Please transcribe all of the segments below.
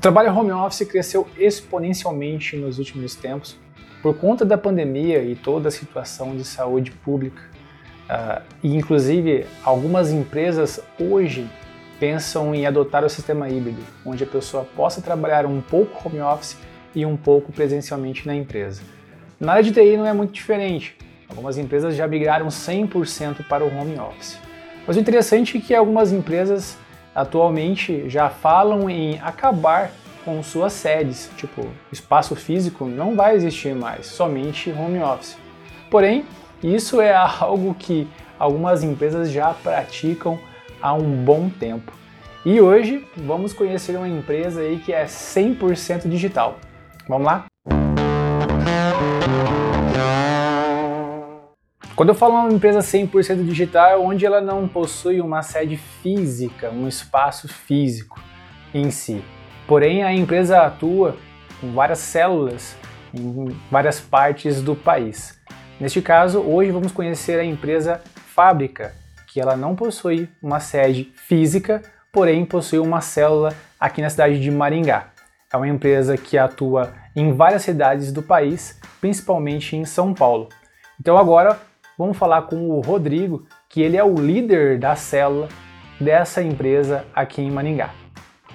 O trabalho home office cresceu exponencialmente nos últimos tempos por conta da pandemia e toda a situação de saúde pública. Uh, e inclusive algumas empresas hoje pensam em adotar o sistema híbrido, onde a pessoa possa trabalhar um pouco home office e um pouco presencialmente na empresa. Na área de TI não é muito diferente. Algumas empresas já migraram 100% para o home office. Mas o interessante é que algumas empresas atualmente já falam em acabar com suas sedes, tipo, espaço físico não vai existir mais, somente home office. Porém, isso é algo que algumas empresas já praticam há um bom tempo. E hoje vamos conhecer uma empresa aí que é 100% digital. Vamos lá? Quando eu falo uma empresa 100% digital, é onde ela não possui uma sede física, um espaço físico em si. Porém, a empresa atua com várias células em várias partes do país. Neste caso, hoje vamos conhecer a empresa Fábrica, que ela não possui uma sede física, porém possui uma célula aqui na cidade de Maringá. É uma empresa que atua em várias cidades do país, principalmente em São Paulo. Então agora vamos falar com o Rodrigo, que ele é o líder da célula dessa empresa aqui em Maringá.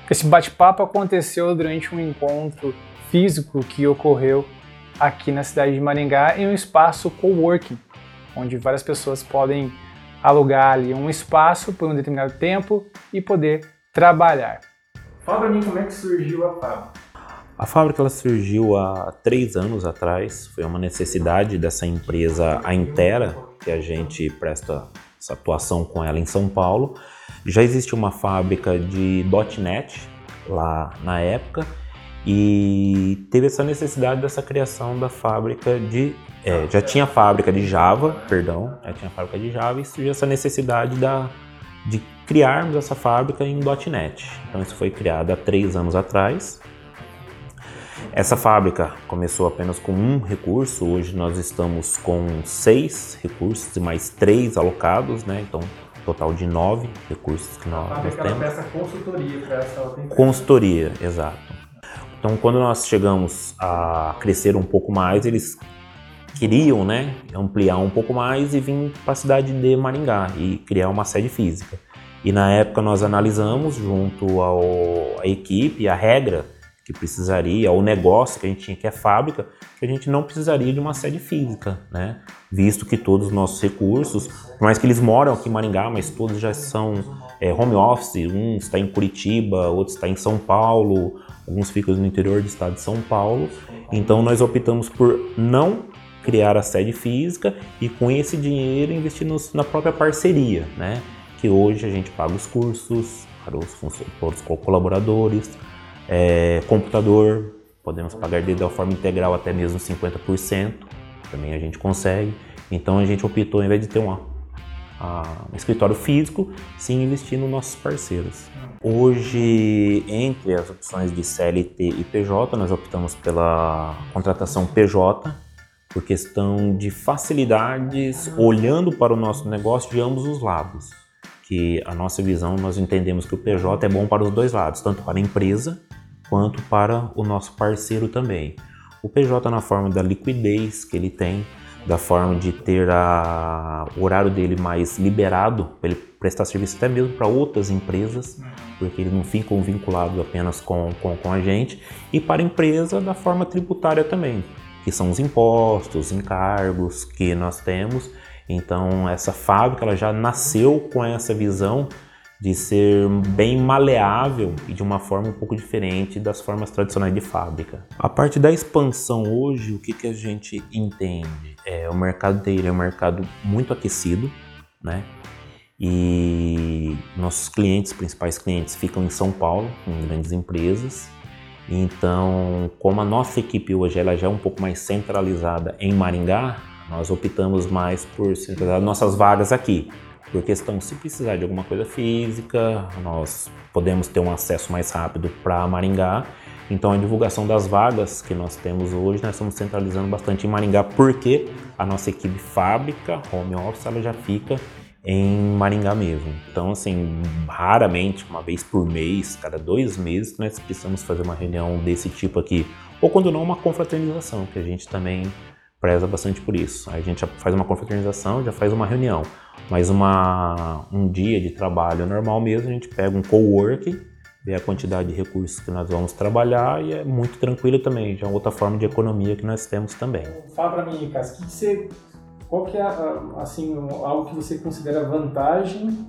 Esse bate-papo aconteceu durante um encontro físico que ocorreu aqui na cidade de Maringá em um espaço coworking, onde várias pessoas podem alugar ali um espaço por um determinado tempo e poder trabalhar. Fala para mim como é que surgiu a fábrica. A fábrica ela surgiu há três anos atrás, foi uma necessidade dessa empresa, a Intera, que a gente presta essa atuação com ela em São Paulo. Já existe uma fábrica de .NET lá na época e teve essa necessidade dessa criação da fábrica de é, já tinha fábrica de Java, perdão, já tinha fábrica de Java e surgiu essa necessidade da, de criarmos essa fábrica em .NET. Então isso foi criado há três anos atrás essa fábrica começou apenas com um recurso, hoje nós estamos com seis recursos e mais três alocados, né? Então, total de nove recursos que nós, nós temos. Peça consultoria para essa outra. Consultoria, exato. Então, quando nós chegamos a crescer um pouco mais, eles queriam, né, ampliar um pouco mais e vir para a cidade de Maringá e criar uma sede física. E na época nós analisamos junto ao, à equipe a regra que precisaria, o negócio que a gente tinha, que é fábrica, que a gente não precisaria de uma sede física, né? Visto que todos os nossos recursos, por mais que eles moram aqui em Maringá, mas todos já são é, home office, um está em Curitiba, outro está em São Paulo, alguns ficam no interior do estado de São Paulo. Então nós optamos por não criar a sede física e com esse dinheiro investir na própria parceria, né? Que hoje a gente paga os cursos para os, para os colaboradores, é, computador, podemos pagar de da forma integral até mesmo 50%, também a gente consegue. Então a gente optou, em vez de ter um escritório físico, sim investir nos nossos parceiros. Hoje, entre as opções de CLT e PJ, nós optamos pela contratação PJ, por questão de facilidades, olhando para o nosso negócio de ambos os lados. Que a nossa visão, nós entendemos que o PJ é bom para os dois lados, tanto para a empresa quanto para o nosso parceiro também. O PJ na forma da liquidez que ele tem, da forma de ter a, o horário dele mais liberado, para ele prestar serviço até mesmo para outras empresas, porque eles não ficam vinculados apenas com, com, com a gente, e para a empresa da forma tributária também, que são os impostos, encargos que nós temos. Então essa fábrica ela já nasceu com essa visão de ser bem maleável e de uma forma um pouco diferente das formas tradicionais de fábrica. A parte da expansão hoje, o que, que a gente entende? É, o mercado dele é um mercado muito aquecido, né? E nossos clientes, principais clientes, ficam em São Paulo, em grandes empresas. Então, como a nossa equipe hoje ela já é um pouco mais centralizada em Maringá, nós optamos mais por centralizar nossas vagas aqui por questão, se precisar de alguma coisa física, nós podemos ter um acesso mais rápido para Maringá. Então a divulgação das vagas que nós temos hoje, nós estamos centralizando bastante em Maringá, porque a nossa equipe fábrica, home office, ela já fica em Maringá mesmo. Então, assim, raramente, uma vez por mês, cada dois meses, nós precisamos fazer uma reunião desse tipo aqui. Ou quando não, uma confraternização, que a gente também preza bastante por isso. A gente faz uma confraternização, já faz uma reunião. Mas uma, um dia de trabalho normal mesmo, a gente pega um co-work, vê a quantidade de recursos que nós vamos trabalhar e é muito tranquilo também. Já é outra forma de economia que nós temos também. Fala para mim, que, que você qual que é assim algo que você considera vantagem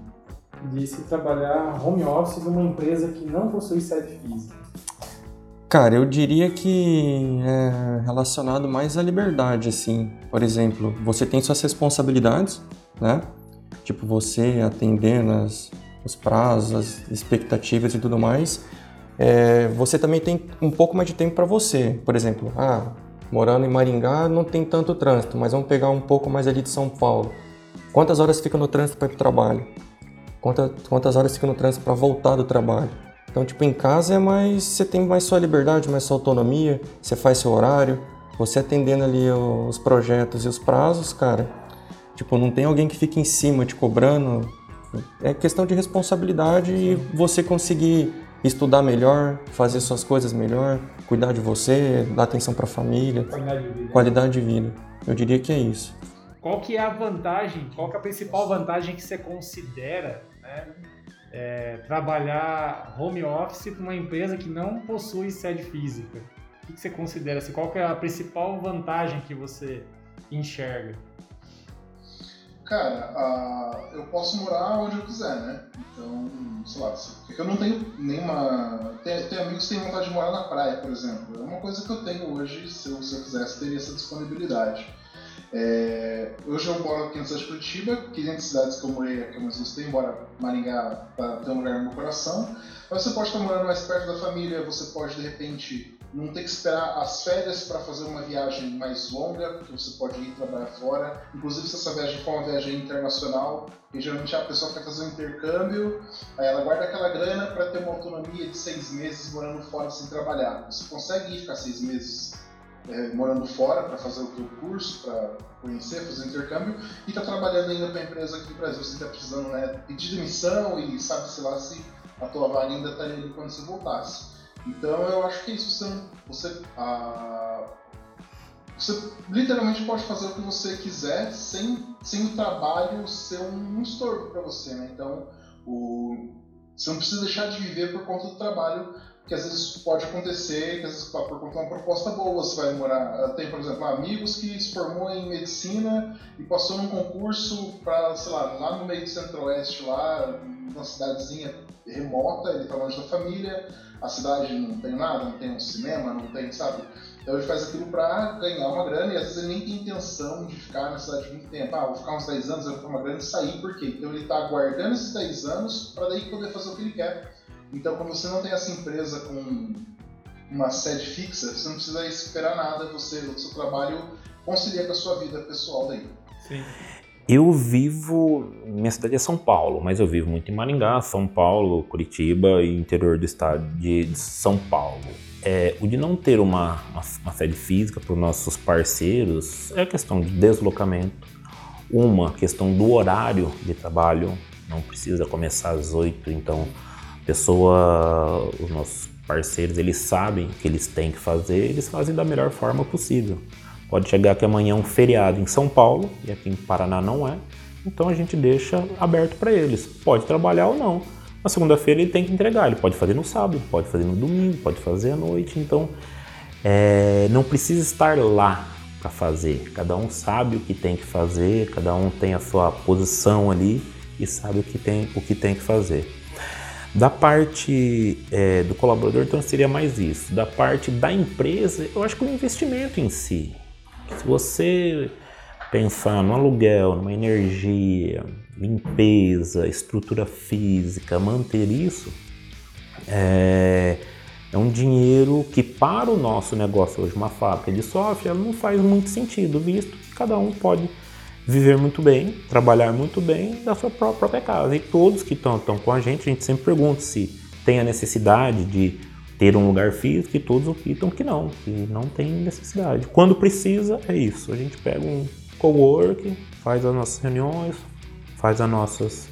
de se trabalhar home office numa empresa que não possui sede física? Cara, eu diria que é relacionado mais à liberdade, assim. Por exemplo, você tem suas responsabilidades, né? Tipo, você atendendo as, os prazos, as expectativas e tudo mais. É, você também tem um pouco mais de tempo para você. Por exemplo, ah, Morando em Maringá não tem tanto trânsito, mas vamos pegar um pouco mais ali de São Paulo. Quantas horas fica no trânsito para ir para o trabalho? Quantas horas fica no trânsito para voltar do trabalho? Então, tipo, em casa é mais. Você tem mais sua liberdade, mais sua autonomia, você faz seu horário, você atendendo ali os projetos e os prazos, cara. Tipo, não tem alguém que fique em cima te cobrando. É questão de responsabilidade Sim. e você conseguir estudar melhor, fazer suas coisas melhor, cuidar de você, dar atenção para a família, qualidade de, vida. qualidade de vida. Eu diria que é isso. Qual que é a vantagem? Qual que é a principal vantagem que você considera, né, é, trabalhar home office para uma empresa que não possui sede física? O que você considera? Assim, qual é a principal vantagem que você enxerga? Cara, uh, eu posso morar onde eu quiser, né? Então, sei lá, porque eu não tenho nenhuma. Tem, tem amigos que têm vontade de morar na praia, por exemplo. É uma coisa que eu tenho hoje, se eu, se eu quisesse, teria essa disponibilidade. É, hoje eu moro aqui na cidade de Curitiba, que entre cidades que eu morei aqui mais gostei, embora Maringá tá, tem um lugar no meu coração. Mas você pode estar morando mais perto da família, você pode de repente não ter que esperar as férias para fazer uma viagem mais longa, porque você pode ir trabalhar fora. Inclusive, se essa viagem for uma viagem internacional, e geralmente a pessoa quer fazer um intercâmbio, aí ela guarda aquela grana para ter uma autonomia de seis meses morando fora sem trabalhar. Você consegue ir ficar seis meses é, morando fora para fazer o teu curso, para conhecer, fazer intercâmbio, e está trabalhando ainda para a empresa aqui no Brasil. Você está precisando né, pedir demissão e sabe-se lá se a tua vaga ainda estaria ali quando você voltasse. Então eu acho que é isso você, você, você literalmente pode fazer o que você quiser sem, sem o trabalho ser um, um estorvo para você, né? Então o, você não precisa deixar de viver por conta do trabalho, que às vezes pode acontecer, que às vezes por conta de uma proposta boa você vai morar. Tem, por exemplo, amigos que se formou em medicina e passou num concurso para, sei lá, lá no meio do centro-oeste, lá, numa cidadezinha remota, ele está longe da família, a cidade não tem nada, não tem um cinema, não tem, sabe? Então ele faz aquilo para ganhar uma grana e às vezes ele nem tem intenção de ficar na cidade muito tempo. Ah, vou ficar uns 10 anos, vou ficar uma grana e sair, por quê? Então ele está aguardando esses 10 anos para daí poder fazer o que ele quer. Então quando você não tem essa empresa com uma sede fixa, você não precisa esperar nada, você, o seu trabalho concilia com a sua vida pessoal daí. Sim. Eu vivo, minha cidade é São Paulo, mas eu vivo muito em Maringá, São Paulo, Curitiba e interior do estado de São Paulo. É, o de não ter uma, uma, uma sede física para os nossos parceiros é questão de deslocamento, uma questão do horário de trabalho, não precisa começar às oito, então pessoa, os nossos parceiros, eles sabem o que eles têm que fazer, eles fazem da melhor forma possível. Pode chegar que amanhã é um feriado em São Paulo, e aqui em Paraná não é, então a gente deixa aberto para eles. Pode trabalhar ou não. Na segunda-feira ele tem que entregar, ele pode fazer no sábado, pode fazer no domingo, pode fazer à noite, então é, não precisa estar lá para fazer. Cada um sabe o que tem que fazer, cada um tem a sua posição ali e sabe o que tem, o que, tem que fazer. Da parte é, do colaborador, então seria mais isso. Da parte da empresa, eu acho que o investimento em si. Se você pensar no aluguel, numa energia, limpeza, estrutura física, manter isso, é, é, um dinheiro que para o nosso negócio hoje, uma fábrica de software, não faz muito sentido, visto que cada um pode viver muito bem, trabalhar muito bem da sua própria casa. E todos que estão com a gente, a gente sempre pergunta se tem a necessidade de ter um lugar físico e todos optam que não, que não tem necessidade. Quando precisa, é isso. A gente pega um cowork, faz as nossas reuniões, faz as nossas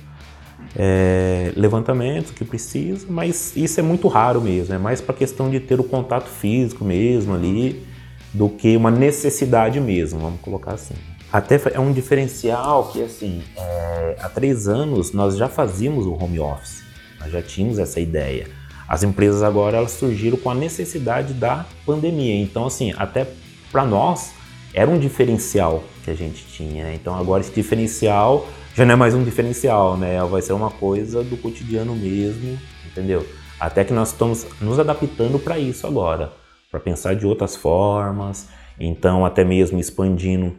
é, levantamentos que precisa, mas isso é muito raro mesmo, é mais para questão de ter o contato físico mesmo ali do que uma necessidade mesmo, vamos colocar assim. Até é um diferencial que assim, é, há três anos nós já fazíamos o home office, nós já tínhamos essa ideia. As empresas agora elas surgiram com a necessidade da pandemia, então assim, até para nós era um diferencial que a gente tinha. Né? Então agora esse diferencial já não é mais um diferencial, né? Vai ser uma coisa do cotidiano mesmo, entendeu? Até que nós estamos nos adaptando para isso agora, para pensar de outras formas, então até mesmo expandindo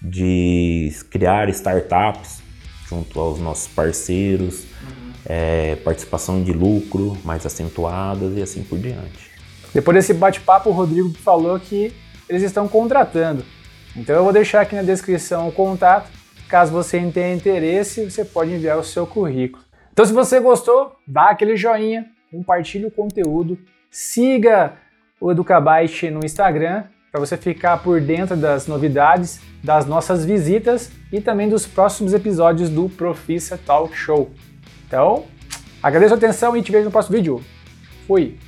de criar startups junto aos nossos parceiros, uhum. é, participação de lucro mais acentuadas e assim por diante. Depois desse bate-papo, o Rodrigo falou que eles estão contratando. Então eu vou deixar aqui na descrição o contato Caso você tenha interesse, você pode enviar o seu currículo. Então, se você gostou, dá aquele joinha, compartilhe o conteúdo, siga o Educabyte no Instagram para você ficar por dentro das novidades, das nossas visitas e também dos próximos episódios do Profissa Talk Show. Então, agradeço a atenção e te vejo no próximo vídeo. Fui!